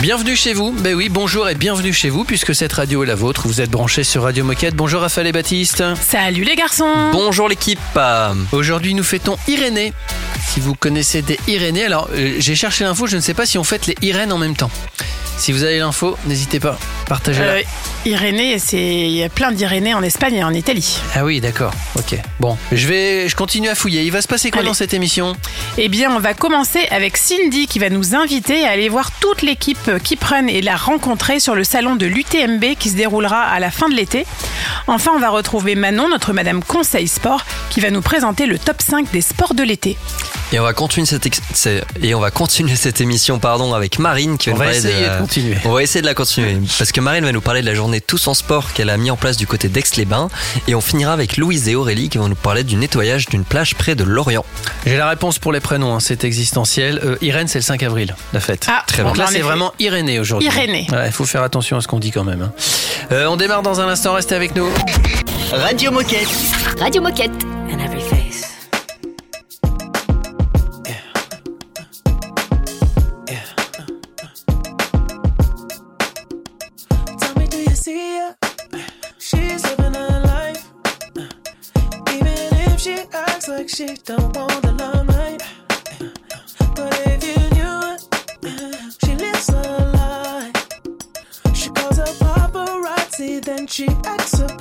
Bienvenue chez vous. Ben oui, bonjour et bienvenue chez vous puisque cette radio est la vôtre. Vous êtes branchés sur Radio Moquette. Bonjour Raphaël et Baptiste. Salut les garçons Bonjour l'équipe. Aujourd'hui, nous fêtons Irénée. Si vous connaissez des Irénées, alors euh, j'ai cherché l'info, je ne sais pas si on fête les Irènes en même temps. Si vous avez l'info, n'hésitez pas, partagez-la. Euh, Irénée, c'est il y a plein d'Irénées en Espagne et en Italie. Ah oui, d'accord. Ok. Bon, je vais, je continue à fouiller. Il va se passer quoi Allez. dans cette émission? Eh bien, on va commencer avec Cindy qui va nous inviter à aller voir toute l'équipe Keep Run et la rencontrer sur le salon de l'UTMB qui se déroulera à la fin de l'été. Enfin, on va retrouver Manon, notre Madame Conseil Sport, qui va nous présenter le top 5 des sports de l'été. Et on va continuer cette, ex- et on va continuer cette émission pardon avec Marine qui va On essayer de la- continuer. On va essayer de la continuer parce que Marine va nous parler de la journée tous en sport qu'elle a mis en place du côté d'Aix-les-Bains et on finira avec Louise et Aurélie qui vont nous parler du nettoyage d'une plage près de Lorient. J'ai la réponse pour les prénoms, hein, c'est existentiel. Euh, Irène, c'est le 5 avril, la fête. Ah, Très Donc bien. là, c'est vraiment Irénée aujourd'hui. Irénée. Il faut faire attention à ce qu'on dit quand même. hein. Euh, on démarre dans un instant, restez avec nous. Radio Moquette. Radio Moquette. In every face. Tell me, do you see her? She's living her life. Even if she acts like she don't want she acts surprised.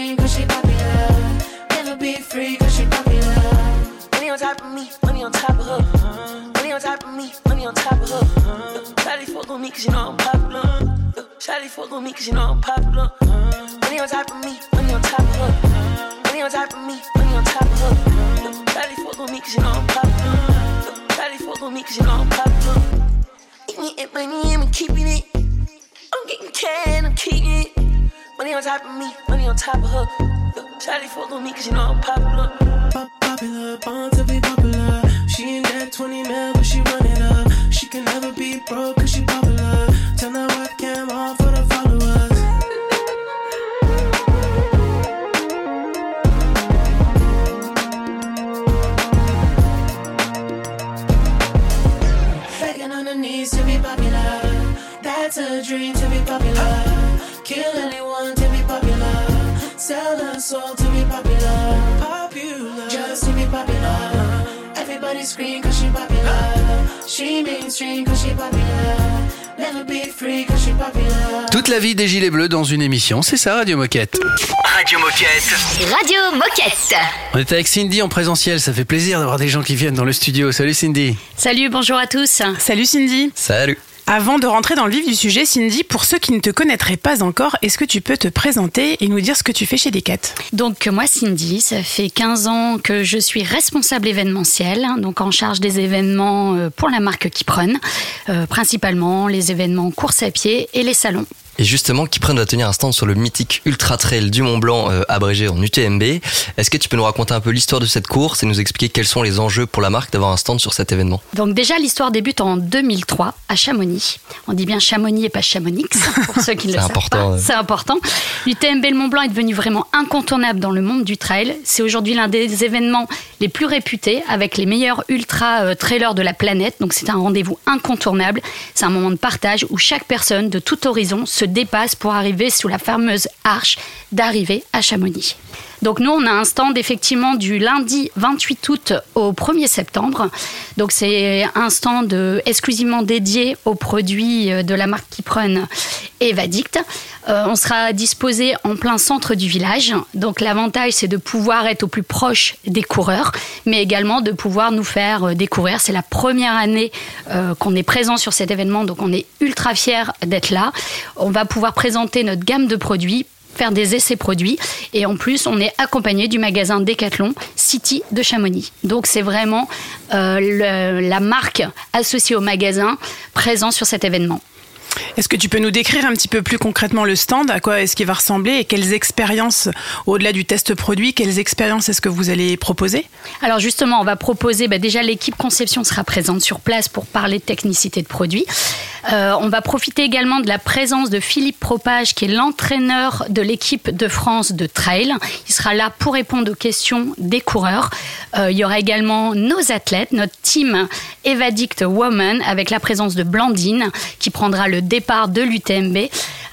Cause she popular. Never be free cause she popular. Money on top of me, money on top of her. Money on top of me, money on top of her. Shawty fuck on me cause you know I'm popular. Shawty fuck on me cause you know I'm popular. Money on top of me, money on top of her. Money on top of me, money on top of her. Shawty fuck on me cause you know I'm popular. Shawty fuck on me cause you know I'm popular. Eating it, money, I'm keeping it. I'm getting can, I'm keeping it. Money on top of me, money on top of her. Shawty fuck on me cause you know I'm popular. Popular, born to be popular. She ain't that 20 mil, but she run it up. She can never be broke cause she popular. Turn that webcam on for the followers. Begging on her knees to be popular. That's a dream Everybody scream cause she popular. She mainstream cause she popular. Never be free cause she popular. Toute la vie des Gilets Bleus dans une émission, c'est ça Radio Moquette. Radio Moquette. Radio Moquette. On est avec Cindy en présentiel, ça fait plaisir d'avoir des gens qui viennent dans le studio. Salut Cindy. Salut, bonjour à tous. Salut Cindy. Salut. Avant de rentrer dans le vif du sujet, Cindy, pour ceux qui ne te connaîtraient pas encore, est-ce que tu peux te présenter et nous dire ce que tu fais chez Decat? Donc moi Cindy, ça fait 15 ans que je suis responsable événementiel, hein, donc en charge des événements euh, pour la marque Kipron, euh, principalement les événements course à pied et les salons. Et justement, Kipren va tenir un stand sur le mythique Ultra Trail du Mont Blanc, euh, abrégé en UTMB. Est-ce que tu peux nous raconter un peu l'histoire de cette course et nous expliquer quels sont les enjeux pour la marque d'avoir un stand sur cet événement? Donc déjà l'histoire débute en 2003 à Chamonix. On dit bien Chamonix et pas Chamonix pour ceux qui ne le savent pas. C'est important. L'UTMB le Mont Blanc est devenu vraiment incontournable dans le monde du trail. C'est aujourd'hui l'un des événements les plus réputés avec les meilleurs ultra euh, trailers de la planète. Donc c'est un rendez-vous incontournable. C'est un moment de partage où chaque personne de tout horizon se dépasse pour arriver sous la fameuse arche d'arrivée à Chamonix. Donc nous, on a un stand effectivement du lundi 28 août au 1er septembre. Donc c'est un stand euh, exclusivement dédié aux produits euh, de la marque Kipron et Vadict. Euh, on sera disposé en plein centre du village. Donc l'avantage, c'est de pouvoir être au plus proche des coureurs, mais également de pouvoir nous faire découvrir. C'est la première année qu'on est présent sur cet événement, donc on est ultra fiers d'être là. On va pouvoir présenter notre gamme de produits faire des essais produits et en plus on est accompagné du magasin Decathlon City de Chamonix. Donc c'est vraiment euh, la marque associée au magasin présent sur cet événement. Est-ce que tu peux nous décrire un petit peu plus concrètement le stand? À quoi est-ce qu'il va ressembler? Et quelles expériences, au-delà du test produit, quelles expériences est-ce que vous allez proposer? Alors justement, on va proposer, bah, déjà l'équipe conception sera présente sur place pour parler de technicité de produit. Euh, on va profiter également de la présence de Philippe Propage, qui est l'entraîneur de l'équipe de France de trail. Il sera là pour répondre aux questions des coureurs. Euh, il y aura également nos athlètes, notre team Evadict Woman, avec la présence de Blandine, qui prendra le départ de l'UTMB.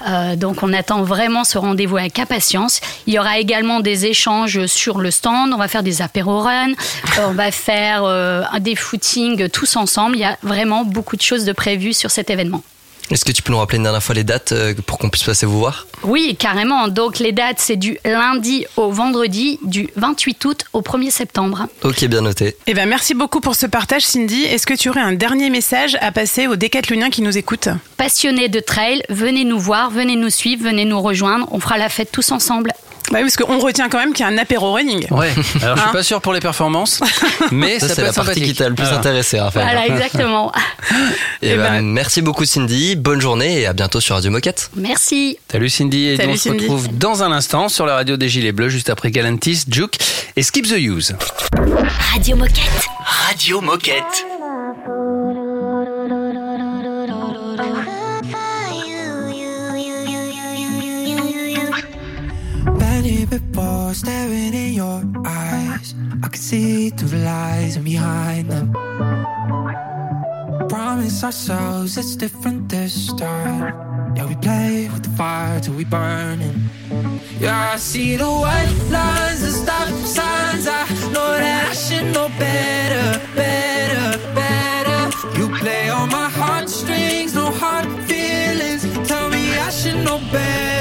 Euh, donc on attend vraiment ce rendez-vous avec impatience. Il y aura également des échanges sur le stand. On va faire des apéro runs, euh, on va faire euh, des footings tous ensemble. Il y a vraiment beaucoup de choses de prévues sur cet événement. Est-ce que tu peux nous rappeler une dernière fois les dates euh, pour qu'on puisse passer vous voir? Oui, carrément. Donc les dates, c'est du lundi au vendredi, du 28 août au 1er septembre. Ok, bien noté. Eh ben, merci beaucoup pour ce partage, Cindy. Est-ce que tu aurais un dernier message à passer aux décathloniens qui nous écoutent? Passionnés de trail, venez nous voir, venez nous suivre, venez nous rejoindre. On fera la fête tous ensemble. Bah oui, Parce qu'on retient quand même qu'il y a un apéro running. Ouais, alors je suis Hein pas sûr pour les performances, mais ça, Ça, peut c'est la être partie qui sympathique. t'a le plus Voilà. intéressé, Raphaël. Voilà, exactement. Et Eh ben, ben- merci beaucoup Cindy, bonne journée et à bientôt sur Radio Moquette. Merci. Salut Cindy, et Salut on se retrouve dans un instant sur la radio des Gilets Bleus, juste après Galantis, Juke et Skip the Use. Radio Moquette. Radio Moquette. Eyes. I can see through the lies and behind them. Promise ourselves it's different this time. Yeah, we play with the fire till we burn it. Yeah, I see the white lines, the stop signs. I know that I should know better, better, better. You play on my heartstrings, no hard feelings. Tell me I should know better,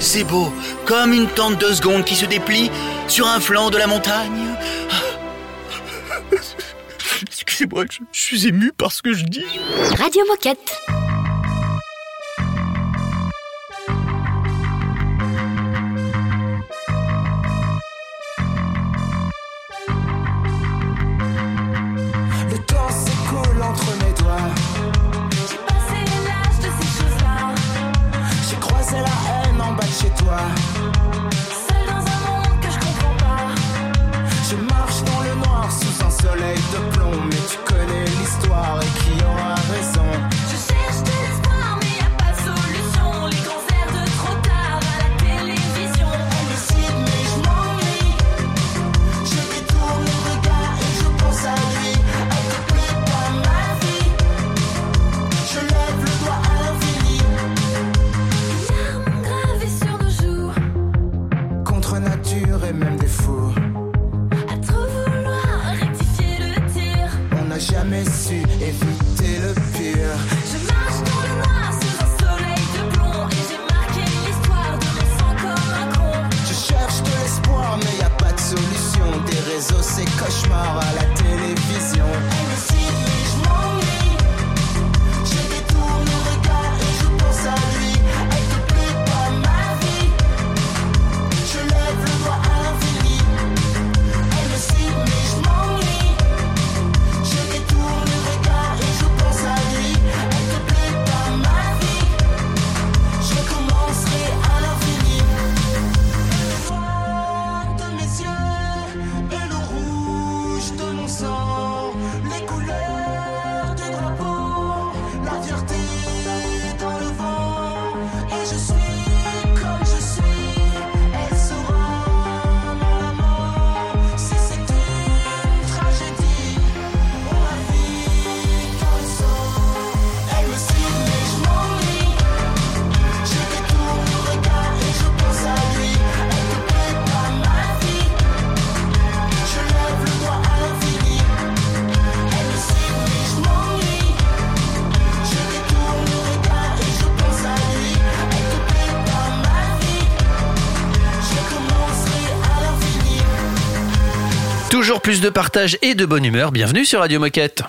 C'est beau, comme une tente de seconde qui se déplie sur un flanc de la montagne. Excusez-moi, je, je suis ému par ce que je dis. Radio Moquette. Toujours plus de partage et de bonne humeur. Bienvenue sur Radio Moquette.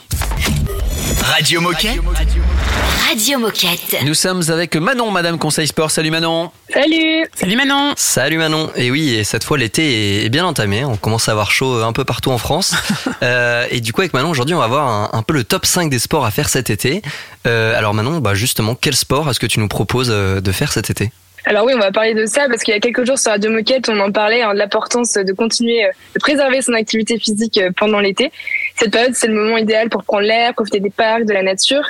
Radio Moquette Radio Moquette. Nous sommes avec Manon, Madame Conseil Sport. Salut Manon. Salut Salut Manon Salut Manon. Et oui, et cette fois l'été est- bien entamé. On commence à avoir chaud un peu partout en France. Euh, et du coup, avec Manon, aujourd'hui, on va voir un, un peu le top 5 des sports à faire cet été. Euh, alors Manon, bah justement, quel sport est-ce que tu nous proposes euh, de faire cet été? Alors oui, on va parler de ça parce qu'il y a quelques jours sur Radio Moquette, on en parlait hein, de l'importance de continuer euh, de préserver son activité physique euh, pendant l'été. Cette période, c'est le moment idéal pour prendre l'air, profiter des parcs, de la nature.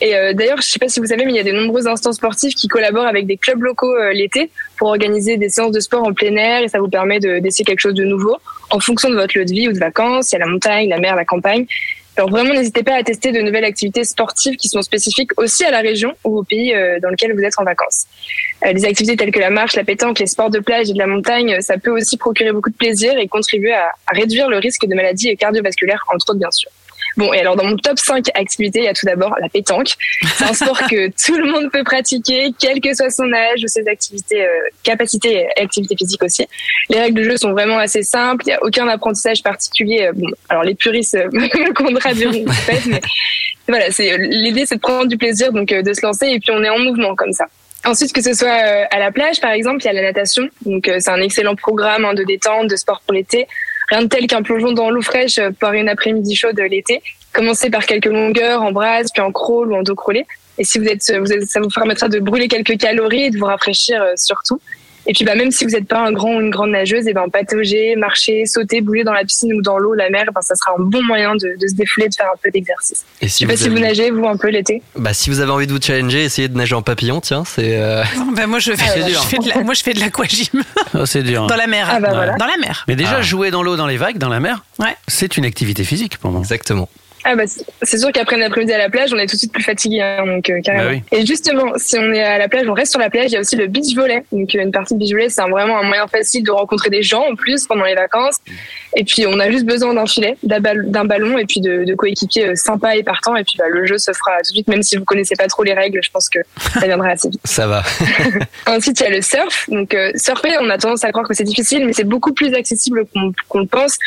Et euh, d'ailleurs, je sais pas si vous savez, mais il y a de nombreux instants sportifs qui collaborent avec des clubs locaux l'été pour organiser des séances de sport en plein air et ça vous permet de- d'essayer quelque chose de nouveau en fonction de votre lieu de vie ou de vacances. Il y a la montagne, la mer, la campagne. Alors vraiment, n'hésitez pas à tester de nouvelles activités sportives qui sont spécifiques aussi à la région ou au pays euh, dans lequel vous êtes en vacances. Euh, les activités telles que la marche, la pétanque, les sports de plage et de la montagne, euh, ça peut aussi procurer beaucoup de plaisir et contribuer à réduire le risque de maladies cardiovasculaires, entre autres bien sûr. Bon, et alors dans mon top 5 activités, il y a tout d'abord la pétanque. C'est un sport que tout le monde peut pratiquer, quel que soit son âge ou ses activités, euh, capacités et activités physiques aussi. Les règles du jeu sont vraiment assez simples, il n'y a aucun apprentissage particulier. Euh, Bon, alors les puristes me contradiront peut-être, mais voilà, c'est l'idée c'est de prendre du plaisir, donc euh, de se lancer et puis on est en mouvement comme ça. Ensuite, que ce soit euh, à la plage, par exemple, il y a la natation. Donc, euh, c'est un excellent programme hein, de détente, de sport pour l'été. Rien de tel qu'un plongeon dans l'eau fraîche euh, par une après-midi chaude l'été. Commencez par quelques longueurs en brasse, puis en crawl ou en dos crawlé. Et si vous êtes, vous êtes, ça vous permettra de brûler quelques calories et de vous rafraîchir euh, surtout. Et puis, bah, même si vous n'êtes pas un grand ou une grande nageuse, et ben, patauger, marcher, sauter, bouger dans la piscine ou dans l'eau, la mer, ben, ça sera un bon moyen de, de se défouler, de faire un peu d'exercice. Et Je sais pas si vous nagez, vous, un peu l'été. Bah, si vous avez envie de vous challenger, essayez de nager en papillon, tiens, c'est. euh, Ben, moi, je fais, c'est je dur. fais de la, moi, je fais de l'aquagym Oh, c'est dur. dans la mer. Ah, bah, voilà. Dans la mer. Mais déjà, Ah. jouer dans l'eau, dans les vagues, dans la mer, Ouais. c'est une activité physique pour moi. Exactement. Ah bah c'est- sûr qu'après un après-midi à la plage, on est tout de suite plus fatigué, hein, donc euh, carrément. Bah oui. Et justement, si on est à la plage, on reste sur la plage. Il y a aussi le beach volley. Donc euh, une partie de beach volley, c'est vraiment un moyen facile de rencontrer des gens en plus pendant les vacances. Et puis on a juste besoin d'un filet, d'un ball- d'un ballon et puis de, de coéquipiers euh, sympas et partants. Et puis bah, le jeu se fera tout de suite, même si vous connaissez pas trop les règles. Je pense que ça viendra assez vite. Ça va. Ensuite, il y a le surf. Donc, euh, surfer, on a tendance à croire que c'est difficile, mais c'est beaucoup plus accessible qu'on qu'on le pense.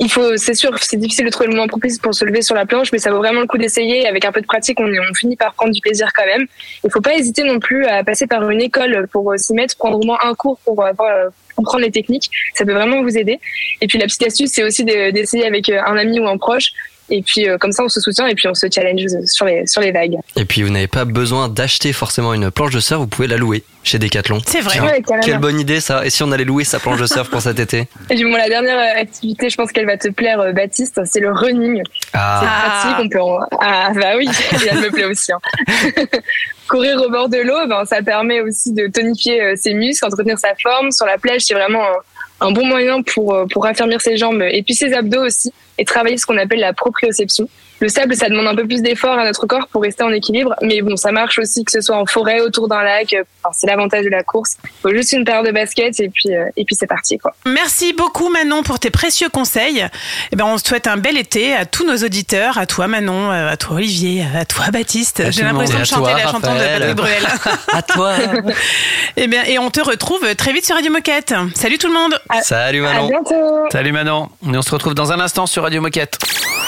Il faut, c'est sûr, c'est difficile de trouver le moment propice pour se lever sur la planche, mais ça vaut vraiment le coup d'essayer. Avec un peu de pratique, on, on finit par prendre du plaisir quand même. Il faut pas hésiter non plus à passer par une école pour euh, s'y mettre, prendre au moins un cours pour avoir, euh, comprendre les techniques. Ça peut vraiment vous aider. Et puis, la petite astuce, c'est aussi de- d'essayer avec euh, un ami ou un proche. Et puis, euh, comme ça, on se soutient et puis on se challenge sur les, sur les vagues. Et puis vous n'avez pas besoin d'acheter forcément une planche de surf, vous pouvez la louer chez Decathlon. C'est vrai. Ouais. Quelle bonne idée ça. Et si on allait louer sa planche de surf pour cet été Et puis, bon, la dernière euh, activité, je pense qu'elle va te plaire, euh, Baptiste, c'est le running. Ah, C'est pratique, on peut en... Ah bah oui, elle me plaît aussi. hein. Courir au bord de l'eau, ben, ça permet aussi de tonifier ses muscles, entretenir sa forme. Sur la plage, c'est vraiment un, un bon moyen pour, euh, pour raffermir ses jambes et puis ses abdos aussi, et travailler ce qu'on appelle la proprioception. Le sable, ça demande un peu plus d'effort à notre corps pour rester en équilibre, mais bon, ça marche aussi que ce soit en forêt, autour d'un lac. euh, Enfin, c'est l'avantage de la course. Il faut juste une paire de baskets et puis, euh, et puis c'est parti, quoi. Merci beaucoup Manon pour tes précieux conseils. Eh ben, on souhaite un bel été à tous nos auditeurs, à toi Manon, euh, à toi Olivier, à toi Baptiste. À J'ai l'impression Et de à chanter toi, la chanson de. Patrick Bruel. à toi. Eh bien, et on te retrouve très vite sur Radio Moquette. Salut tout le monde. Salut À Manon. bientôt! Salut Manon, et on se retrouve dans un instant sur Radio Moquette.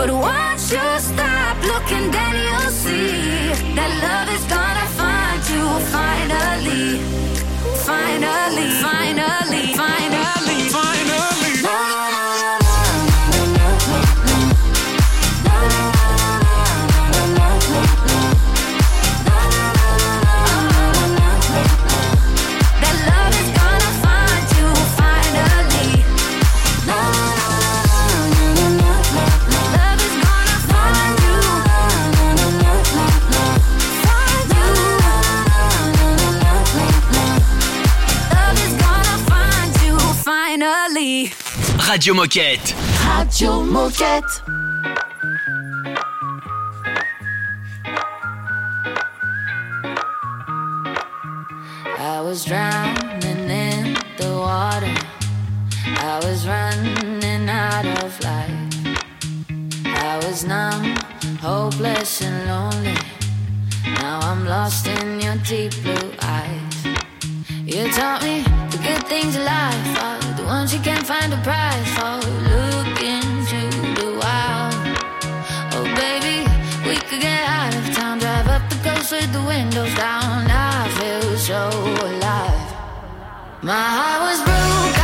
but what? Radio Moquette. Radio Moquette. I was drowning in the water. I was running out of life. I was numb, hopeless, and lonely. Now I'm lost in your deep blue eyes. You taught me the good things in life are the ones you can't find a price for. Look into the wild. Oh, baby, we could get out of town, drive up the coast with the windows down. I feel so alive. My heart was broke,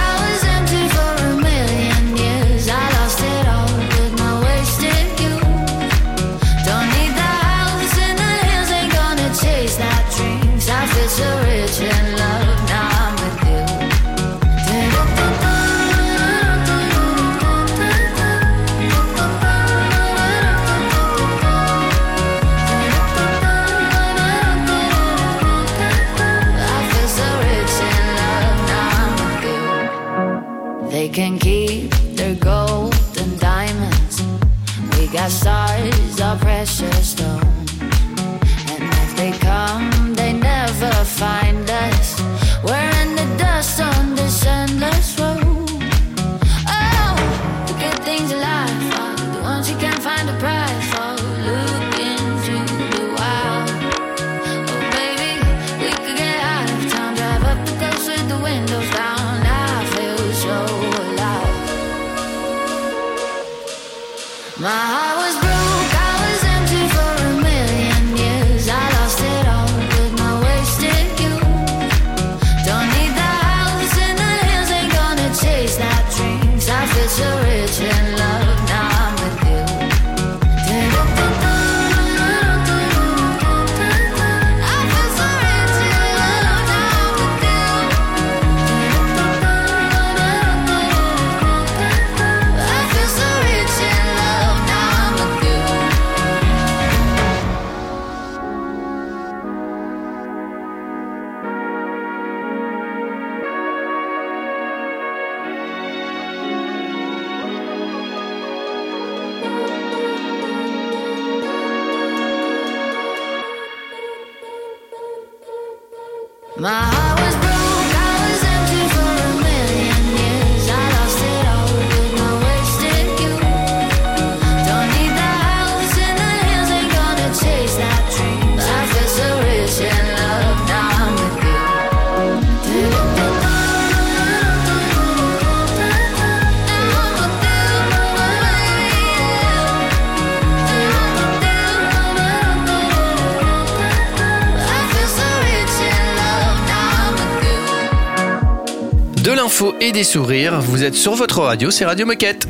l'info et des sourires, vous êtes sur votre radio, c'est Radio Moquette.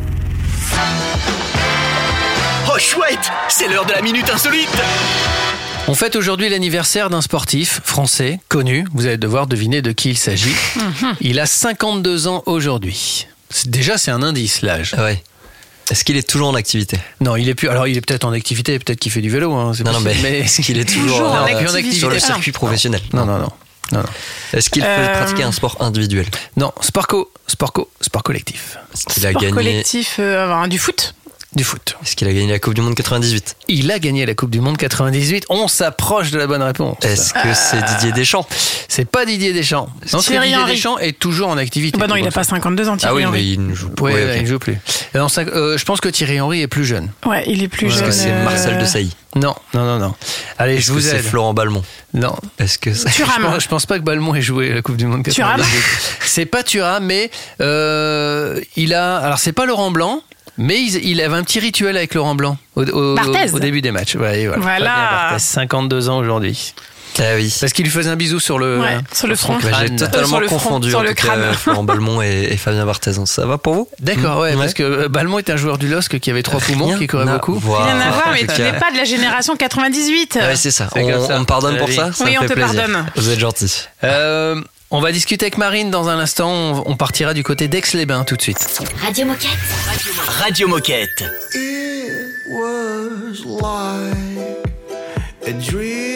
Oh chouette C'est l'heure de la minute insolite On fête aujourd'hui l'anniversaire d'un sportif français connu. Vous allez devoir deviner de qui il s'agit. Il a 52 ans aujourd'hui. Déjà, c'est un indice, l'âge. Ah ouais. Est-ce qu'il est toujours en activité? Non, il est plus. Alors, il est peut-être en activité, peut-être qu'il fait du vélo. hein, Non, non, mais est-ce qu'il est toujours, Toujours en euh, activité. sur le Ah. circuit professionnel Non, non, non. non, non. Est-ce qu'il Euh, peut pratiquer un sport individuel? Non, sport co, sport co, sport collectif. A Sport gagné collectif, euh, du foot? Du foot. Est-ce qu'il a gagné la Coupe du Monde 98 Il a gagné la Coupe du Monde 98. On s'approche de la bonne réponse. Est-ce que c'est Didier Deschamps? C'est pas Didier Deschamps. Non, parce que Thierry Didier Henry. Deschamps est toujours en activité. Bah non, il Donc, a pas 52 ans, Ah Thierry oui, Henry. mais il ne joue Ouais, ouais, ouais, ok. il joue plus. Non, ça- euh, je pense que Thierry Henry est plus jeune. Ouais, il est plus Est-ce jeune. que c'est euh, Marcel Desailly Non, non, non, non. Allez, je que vous c'est aide. Florent Balmont? Non. Est-ce que c'est... Je Thuram. pense, je pense pas que Balmont ait joué la Coupe du Monde Thuram 98. C'est pas Thuram, mais euh, il a. Alors c'est pas Laurent Blanc, mais il, il avait un petit rituel avec Laurent Blanc au, au- Barthez. au début des matchs. Ouais, voilà. Voilà. Fabien Barthez, 52 ans aujourd'hui. Ah oui. Parce qu'il lui faisait un bisou sur le. Ouais, sur le front. Bah. J'ai totalement sur le front, confondu sur en le tout cas, crâne. euh, Florent Balmont et, et Fabien Barthez. Ça va pour vous? D'accord, ouais, Ouais. parce que euh, Balmont est un joueur du LOSC qui avait trois poumons, qui courait beaucoup. voir. Rien à voir, mais tu n'es pas de la génération 98. Ouais, c'est ça. On, comme ça. on me pardonne pour ça, Oui, me on fait te plaisir. pardonne. Vous êtes gentil. Euh, on va discuter avec Marine dans un instant. On, partira du côté d'Aix-les-Bains tout de suite. Radio Moquette. Radio Moquette. It was like a dream.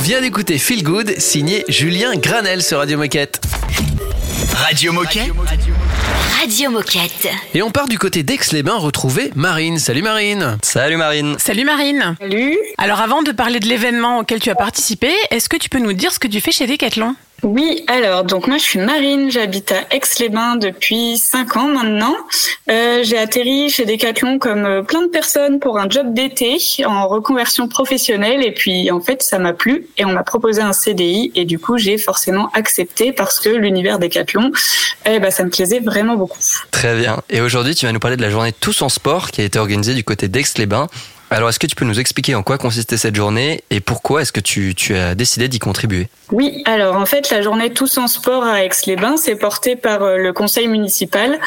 Vient d'écouter Feel Good, signé Julien Granel sur Radio Moquette. Radio Moquette Radio Moquette. Et on part du côté d'Aix-les-Bains retrouver Marine. Salut Marine. Salut Marine. Salut Marine. Salut. Alors avant de parler de l'événement auquel tu as participé, est-ce que tu peux nous dire ce que tu fais chez Decathlon? Oui, alors donc moi je suis Marine, j'habite à Aix-les-Bains depuis 5 ans maintenant. Euh, j'ai atterri chez Decathlon comme euh, plein de personnes pour un job d'été en reconversion professionnelle et puis en fait ça m'a plu et on m'a proposé un CDI et du coup j'ai forcément accepté parce que l'univers Decathlon, eh ben, ça me plaisait vraiment beaucoup. Très bien. Et aujourd'hui, tu vas nous parler de la journée Tous en sport qui a été organisée du côté d'Aix-les-Bains. Alors, est-ce que tu peux nous expliquer en quoi consistait cette journée et pourquoi est-ce que tu, tu as décidé d'y contribuer? Oui, alors en fait, la journée Tous en sport à Aix-les-Bains, c'est porté par euh, le conseil municipal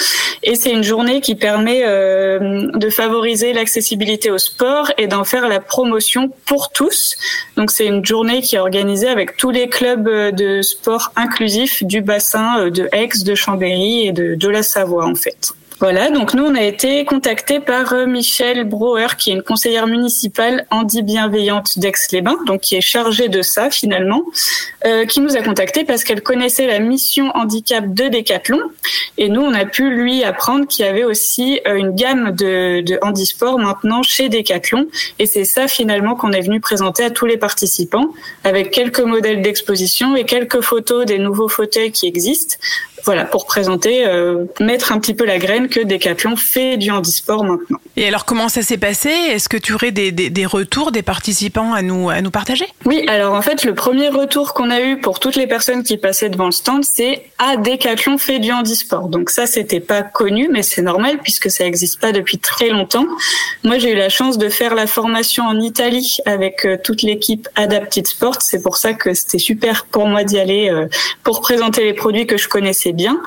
et c'est une journée qui permet euh, de favoriser l'accessibilité au sport et d'en faire la promotion pour tous. Donc c'est une journée qui est organisée avec tous les clubs euh, de sport inclusifs du bassin euh, de Aix, de Chambéry et de, de la Savoie en fait. Voilà, donc nous on a été contactés par euh, Michel Brouwer, qui est une conseillère municipale handi-bienveillante d'Aix-les-Bains, donc qui est chargée de ça finalement, euh, qui nous a contactés parce qu'elle connaissait la mission handicap de Decathlon, et nous on a pu lui apprendre qu'il y avait aussi euh, une gamme de, de maintenant chez Decathlon, et c'est ça finalement qu'on est venu présenter à tous les participants, avec quelques modèles d'exposition et quelques photos des nouveaux fauteuils qui existent. Voilà, pour présenter, euh, mettre un petit peu la graine que Decathlon fait du handisport maintenant. Et alors comment ça s'est passé? Est-ce que tu aurais des, des, des retours des participants à nous, à nous partager? Oui, alors en fait, le premier retour qu'on a eu pour toutes les personnes qui passaient devant le stand, c'est Ah, Decathlon fait du handisport. Donc ça, c'était pas connu, mais c'est normal puisque ça n'existe pas depuis très longtemps. Moi, j'ai eu la chance de faire la formation en Italie avec euh, toute l'équipe Adapted Sport. C'est pour ça que c'était super pour moi d'y aller euh, pour présenter les produits que je connaissais bien.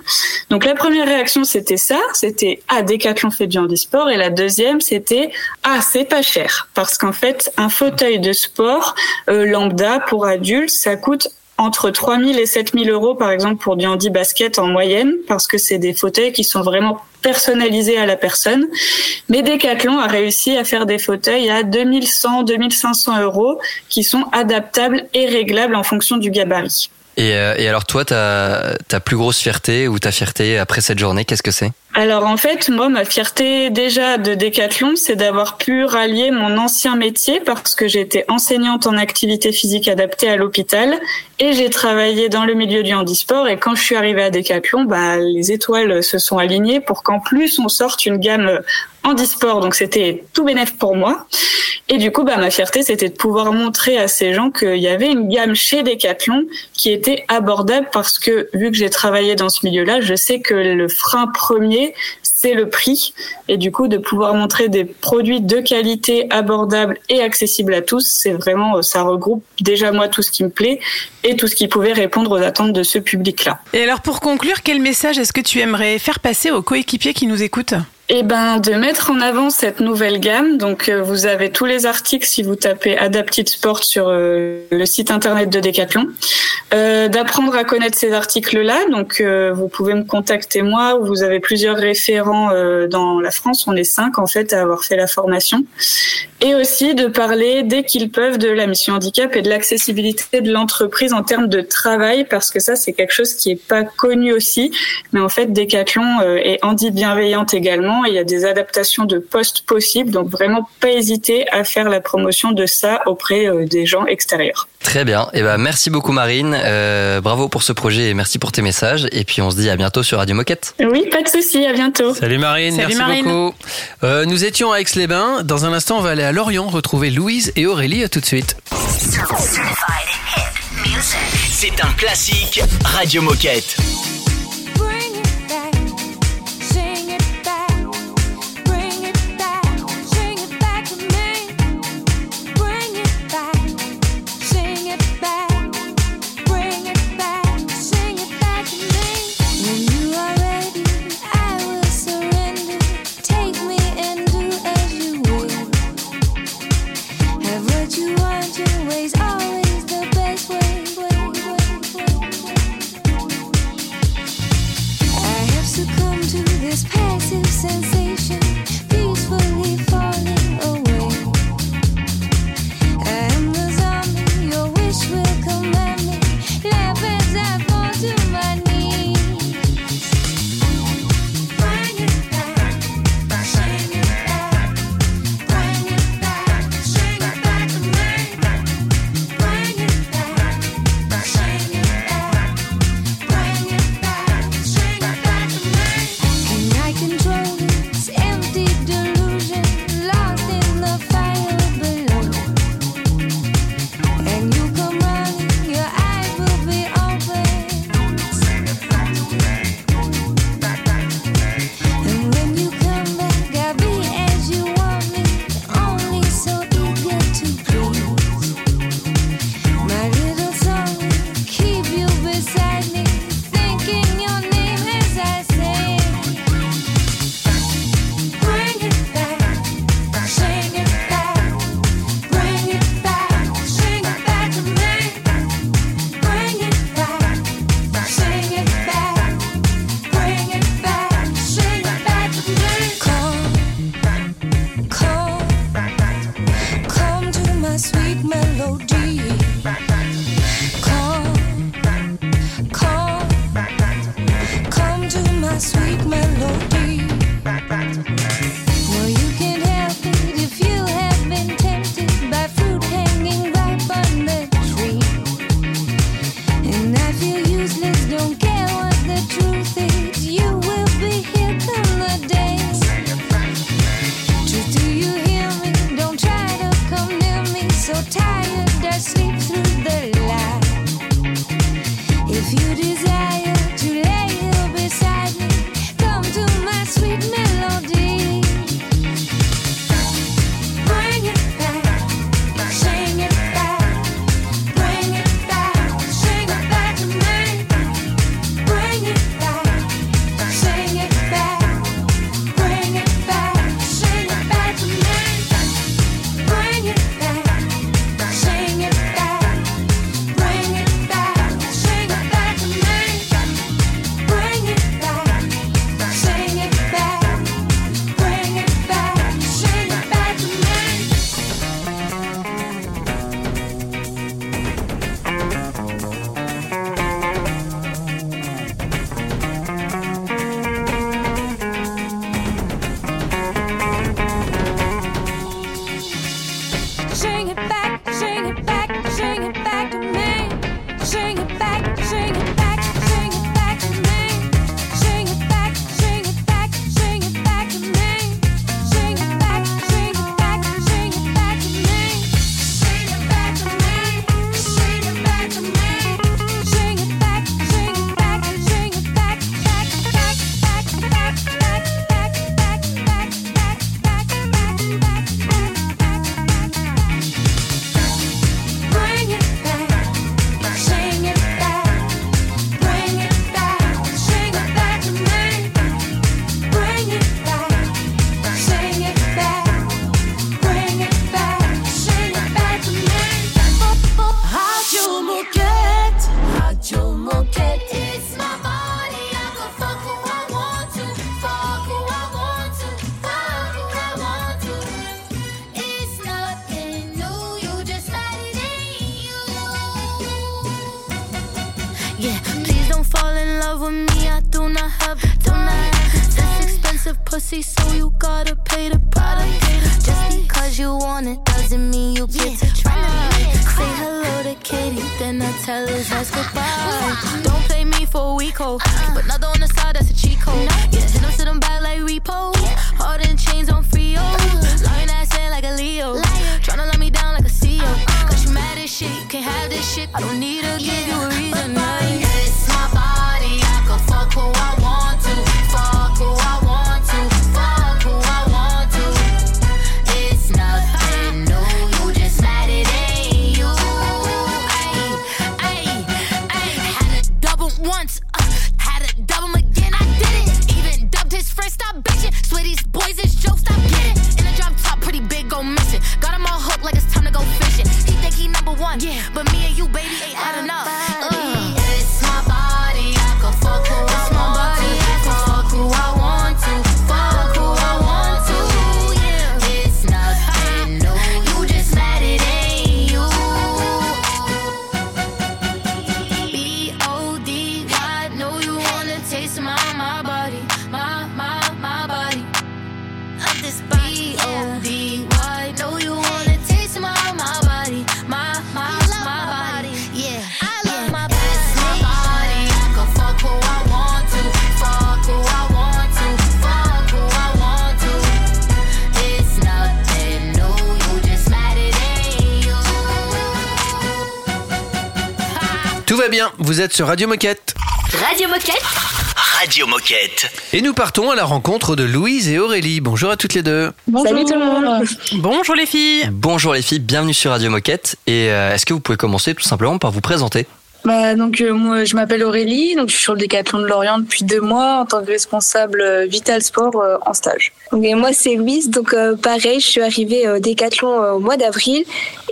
Donc la première réaction c'était ça, c'était ah Decathlon fait du handisport et la deuxième c'était ah c'est pas cher parce qu'en fait un fauteuil de sport euh, lambda pour adultes ça coûte entre 3 000 et 7 000 euros, par exemple, pour du handi basket en moyenne, parce que c'est des fauteuils qui sont vraiment personnalisés à la personne. Mais Decathlon a réussi à faire des fauteuils à 2100, 2500 euros qui sont adaptables et réglables en fonction du gabarit. Et, euh, et alors toi, ta, ta plus grosse fierté ou ta fierté après cette journée, qu'est-ce que c'est? Alors en fait, moi, ma fierté déjà de Decathlon, c'est d'avoir pu rallier mon ancien métier parce que j'étais enseignante en activité physique adaptée à l'hôpital et j'ai travaillé dans le milieu du handisport. Et quand je suis arrivée à Decathlon, bah, les étoiles se sont alignées pour qu'en plus on sorte une gamme handisport. Donc c'était tout bénéf pour moi. Et du coup, bah, ma fierté, c'était de pouvoir montrer à ces gens qu'il y avait une gamme chez Decathlon qui était abordable parce que vu que j'ai travaillé dans ce milieu-là, je sais que le frein premier, c'est le prix. Et du coup, de pouvoir montrer des produits de qualité abordables et accessibles à tous, c'est vraiment, ça regroupe déjà moi tout ce qui me plaît et tout ce qui pouvait répondre aux attentes de ce public-là. Et alors pour conclure, quel message est-ce que tu aimerais faire passer aux coéquipiers qui nous écoutent? Eh ben, de mettre en avant cette nouvelle gamme. Donc, euh, vous avez tous les articles si vous tapez Adapted Sport sur euh, le site internet de Decathlon. Euh, D'apprendre à connaître ces articles-là. Donc, euh, vous pouvez me contacter moi. Vous avez plusieurs référents euh, dans la France. On est cinq en fait à avoir fait la formation. Et aussi de parler dès qu'ils peuvent de la mission handicap et de l'accessibilité de l'entreprise en termes de travail, parce que ça c'est quelque chose qui est pas connu aussi. Mais en fait, Decathlon euh, est handi bienveillante également. Il y a des adaptations de postes possibles, donc vraiment pas hésiter à faire la promotion de ça auprès euh, des gens extérieurs. Très bien. Et ben merci beaucoup Marine. Euh, bravo pour ce projet et merci pour tes messages. Et puis on se dit à bientôt sur Radio Moquette. Oui, pas de souci. À bientôt. Salut Marine, Salut merci Marine. beaucoup. Euh, nous étions à Aix-les-Bains. Dans un instant, on va aller à Lorient retrouver Louise et Aurélie. À tout de suite. C'est un classique Radio Moquette. Don't need to give you a reason. Vous êtes sur Radio Moquette. Radio Moquette Radio Moquette. Et nous partons à la rencontre de Louise et Aurélie. Bonjour à toutes les deux. Salut tout le monde. Bonjour les filles. Bonjour les filles, bienvenue sur Radio Moquette. Et euh, est-ce que vous pouvez commencer tout simplement par vous présenter? Bah, donc euh, moi je m'appelle Aurélie, donc je suis sur le décathlon de Lorient depuis deux mois en tant que responsable euh, Vital Sport euh, en stage. Et moi c'est Louise, donc euh, pareil, je suis arrivée au Décathlon euh, au mois d'avril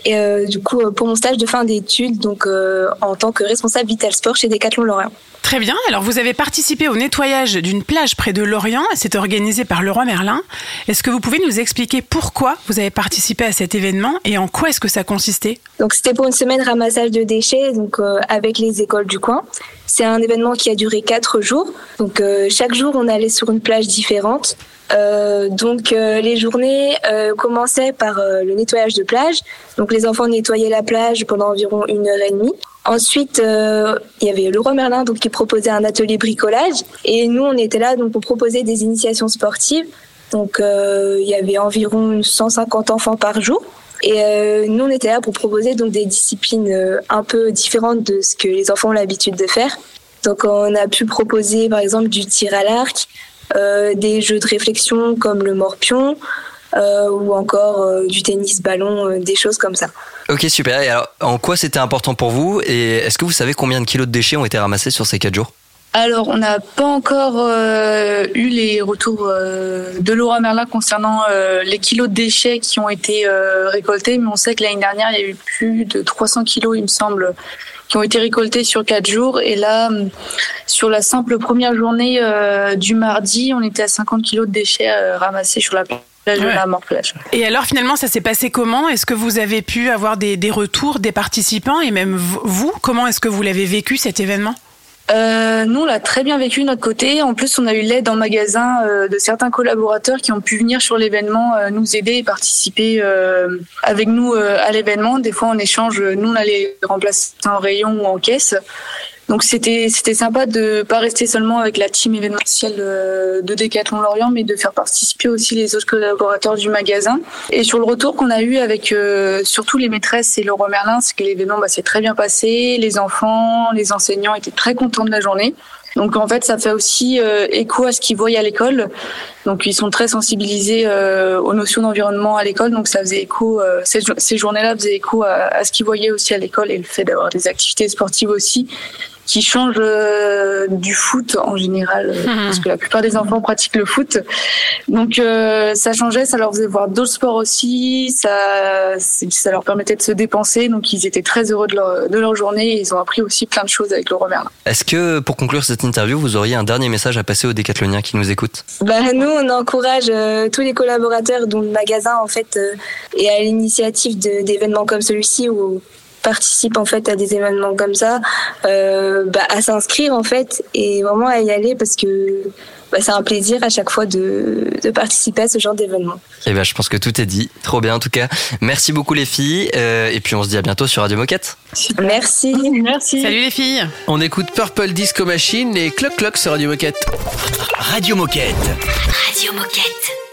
et euh, du coup euh, pour mon stage de fin d'études, donc euh, en tant que responsable Vital Sport chez Décathlon Lorient. Très bien. Alors, vous avez participé au nettoyage d'une plage près de Lorient. C'est organisé par Leroy Merlin. Est-ce que vous pouvez nous expliquer pourquoi vous avez participé à cet événement et en quoi est-ce que ça consistait? Donc c'était pour une semaine ramassage de déchets, donc euh, avec les écoles du coin. C'est un événement qui a duré quatre jours. Donc euh, chaque jour on allait sur une plage différente. Euh, donc euh, les journées commençaient par le nettoyage de plage. Donc les enfants nettoyaient la plage pendant environ une heure et demie. Ensuite, il y avait Leroy Merlin donc qui proposait un atelier bricolage et nous on était là donc pour proposer des initiations sportives. Donc il y avait environ 150 enfants par jour. Et euh, nous, on était là pour proposer donc des disciplines euh, un peu différentes de ce que les enfants ont l'habitude de faire. Donc, on a pu proposer, par exemple, du tir à l'arc, euh, des jeux de réflexion comme le morpion, ou encore du tennis ballon, des choses comme ça. Ok, super. Et alors, en quoi c'était important pour vous? Et est-ce que vous savez combien de kilos de déchets ont été ramassés sur ces 4 jours? Alors, on n'a pas encore euh, eu les retours euh, de Laura Merlin concernant euh, les kilos de déchets qui ont été récoltés, mais on sait que l'année dernière, il y a eu plus de 300 kilos, il me semble, qui ont été récoltés sur quatre jours. Et là, sur la simple première journée du mardi, on était à 50 kilos de déchets ramassés sur la plage de la Mort-Plage. Et alors, finalement, ça s'est passé comment? Est-ce que vous avez pu avoir des, des retours des participants? Et même vous Comment est-ce que vous l'avez vécu cet événement? Euh, nous, on l'a très bien vécu de notre côté. En plus, on a eu l'aide en magasin euh, de certains collaborateurs qui ont pu venir sur l'événement euh, nous aider et participer euh, avec nous à l'événement. Des fois, en échange, nous, on allait remplacer en rayon ou en caisse. Donc, c'était c'était sympa de pas rester seulement avec la team événementielle euh, de Décathlon Lorient, mais de faire participer aussi les autres collaborateurs du magasin. Et sur le retour qu'on a eu avec euh, surtout les maîtresses et Leroy Merlin, c'est que l'événement bah, s'est très bien passé. Les enfants, les enseignants étaient très contents de la journée. Donc en fait, ça fait aussi euh, écho à ce qu'ils voient à l'école. Donc ils sont très sensibilisés euh, aux notions d'environnement à l'école. Donc ça faisait écho, euh, ces, jo- ces journées-là faisaient écho à ce qu'ils voyaient aussi à l'école et le fait d'avoir des activités sportives aussi qui changent euh, du foot en général, euh, Mhm. parce que la plupart des enfants pratiquent le foot. Donc euh, ça changeait, ça leur faisait voir d'autres sports aussi, ça, ça leur permettait de se dépenser. Donc ils étaient très heureux de leur, de leur journée et ils ont appris aussi plein de choses avec Laurent Merlin. Est-ce que, pour conclure cette interview, vous auriez un dernier message à passer aux décathloniens qui nous écoutent? Bah, nous, on encourage euh, tous les collaborateurs dont le magasin en fait euh, est à l'initiative d'événements comme celui-ci où participent en fait à des événements comme ça, euh, bah, à s'inscrire en fait et vraiment à y aller parce que bah, c'est un plaisir à chaque fois de, de participer à ce genre d'événement. Eh ben, je pense que tout est dit. Trop bien, en tout cas. Merci beaucoup, les filles. Euh, et puis, on se dit à bientôt sur Radio Moquette. Merci. Merci. Salut les filles. On écoute Purple Disco Machine et Clock Clock sur Radio Moquette. Radio Moquette. Radio Moquette.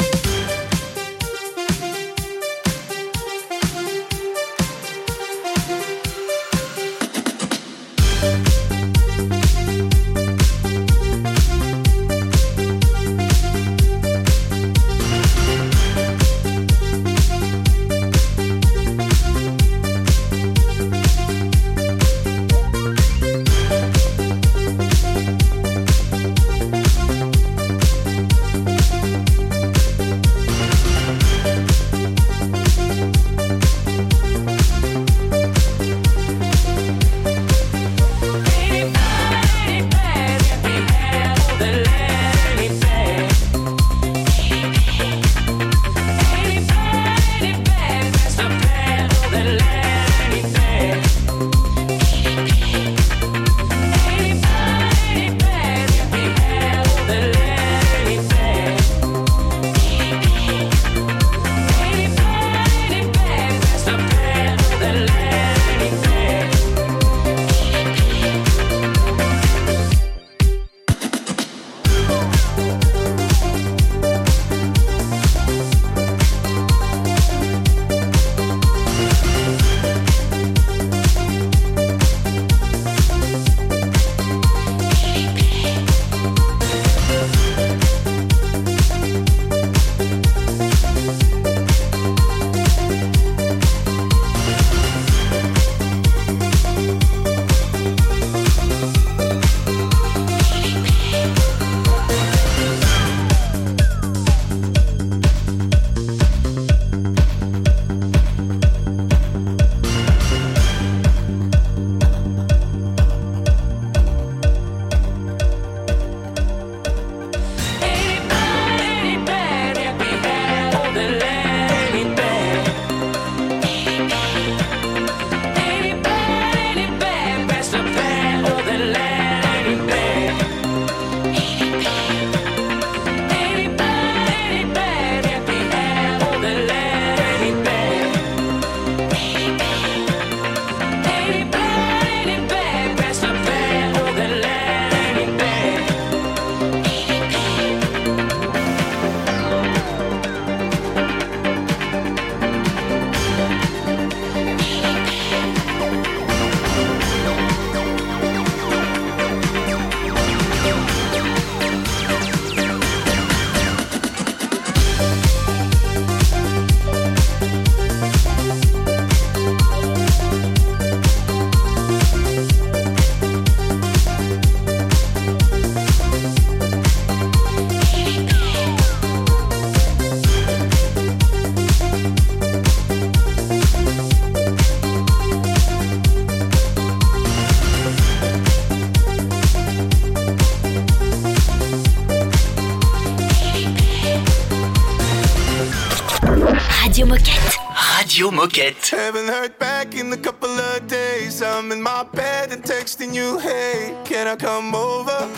Moquette. Haven't heard back in a couple of days. I'm in my bed and texting you, hey, can I come over?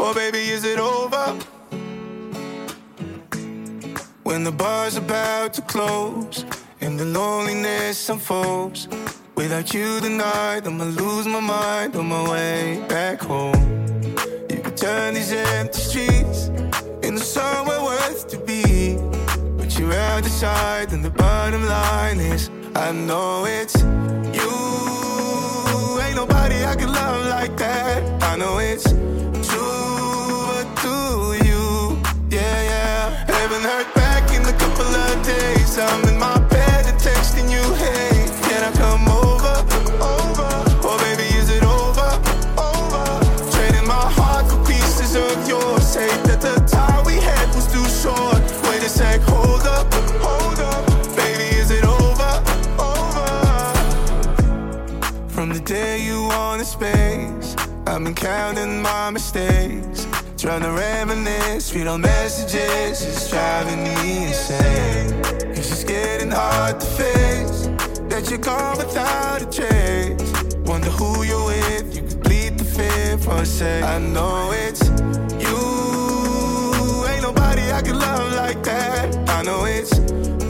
Or baby, is it over? When the bar's about to close and the loneliness unfolds. Without you tonight, I'ma lose my mind on my way back home. You could turn these empty streets into somewhere worth to be. You're out decide, and the bottom line is I know it's you. Ain't nobody I can love like that. I know it's true, but do you? Yeah, yeah. Haven't heard back in a couple of days. I'm in my bed and texting you, hey, can I come I've been counting my mistakes. Trying to reminisce, read on messages, it's driving me insane. It's just getting hard to face that you're gone without a trace. Wonder who you're with. You could bleed the fear for a sec. I know it's you. Ain't nobody I can love like that. I know it's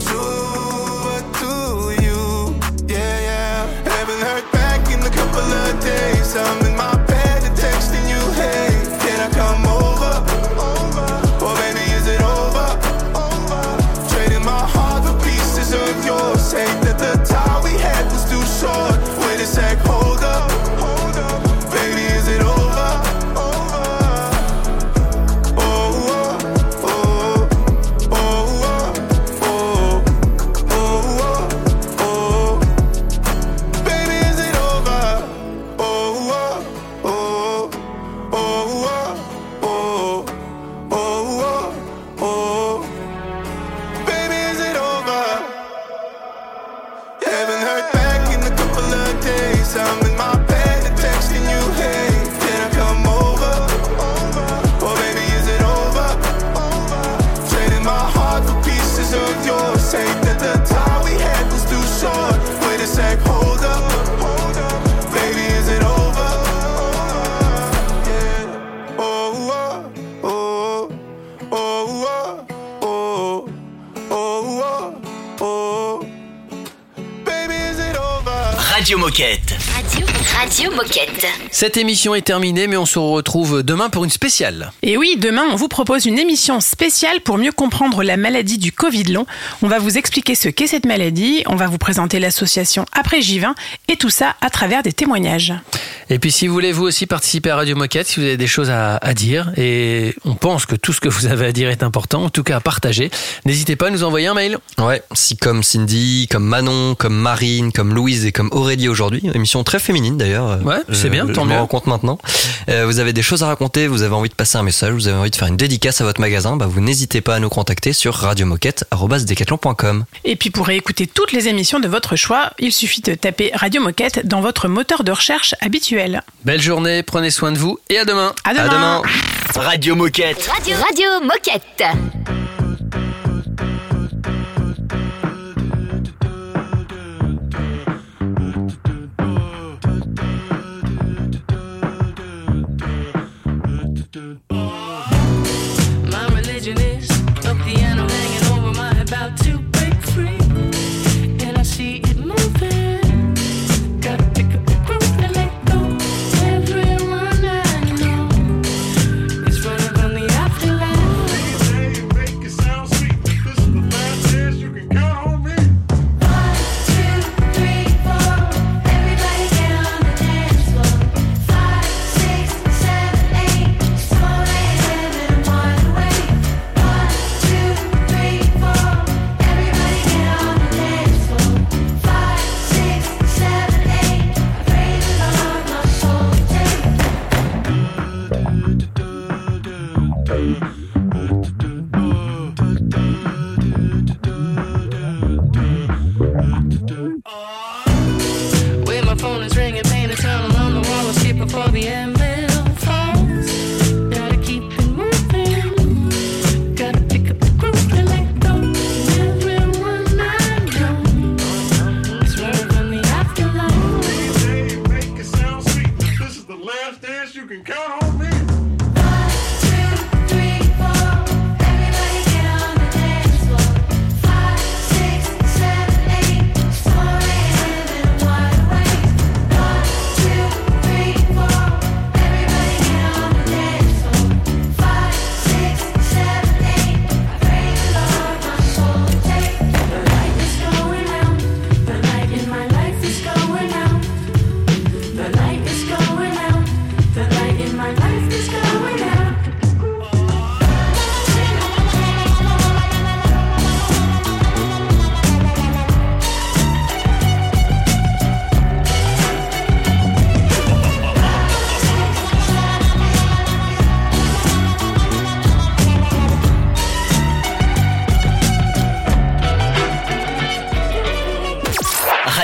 true, but do you? Yeah, yeah. Haven't heard back in a couple of days. I'm in my Radio Moquette. Cette émission est terminée, mais on se retrouve demain pour une spéciale. Et oui, demain, on vous propose une émission spéciale pour mieux comprendre la maladie du Covid long. On va vous expliquer ce qu'est cette maladie, on va vous présenter l'association Après J20 et tout ça à travers des témoignages. Et puis si vous voulez vous aussi participer à Radio Moquette, si vous avez des choses à, à dire, et on pense que tout ce que vous avez à dire est important, en tout cas à partager, n'hésitez pas à nous envoyer un mail. Ouais, si comme Cindy, comme Manon, comme Marine, comme Louise et comme Aurélie aujourd'hui, émission très féminine d'ailleurs. Ouais, c'est bien, tant mieux. me rends compte maintenant. Euh, vous avez des choses à raconter, vous avez envie de passer un message, vous avez envie de faire une dédicace à votre magasin, bah vous n'hésitez pas à nous contacter sur radiomoquette@decathlon.com. Et puis pour écouter toutes les émissions de votre choix, il suffit de taper Radio Moquette dans votre moteur de recherche habituel. Belle journée, prenez soin de vous et à demain. À demain. Radio Moquette. Radio, Radio Moquette.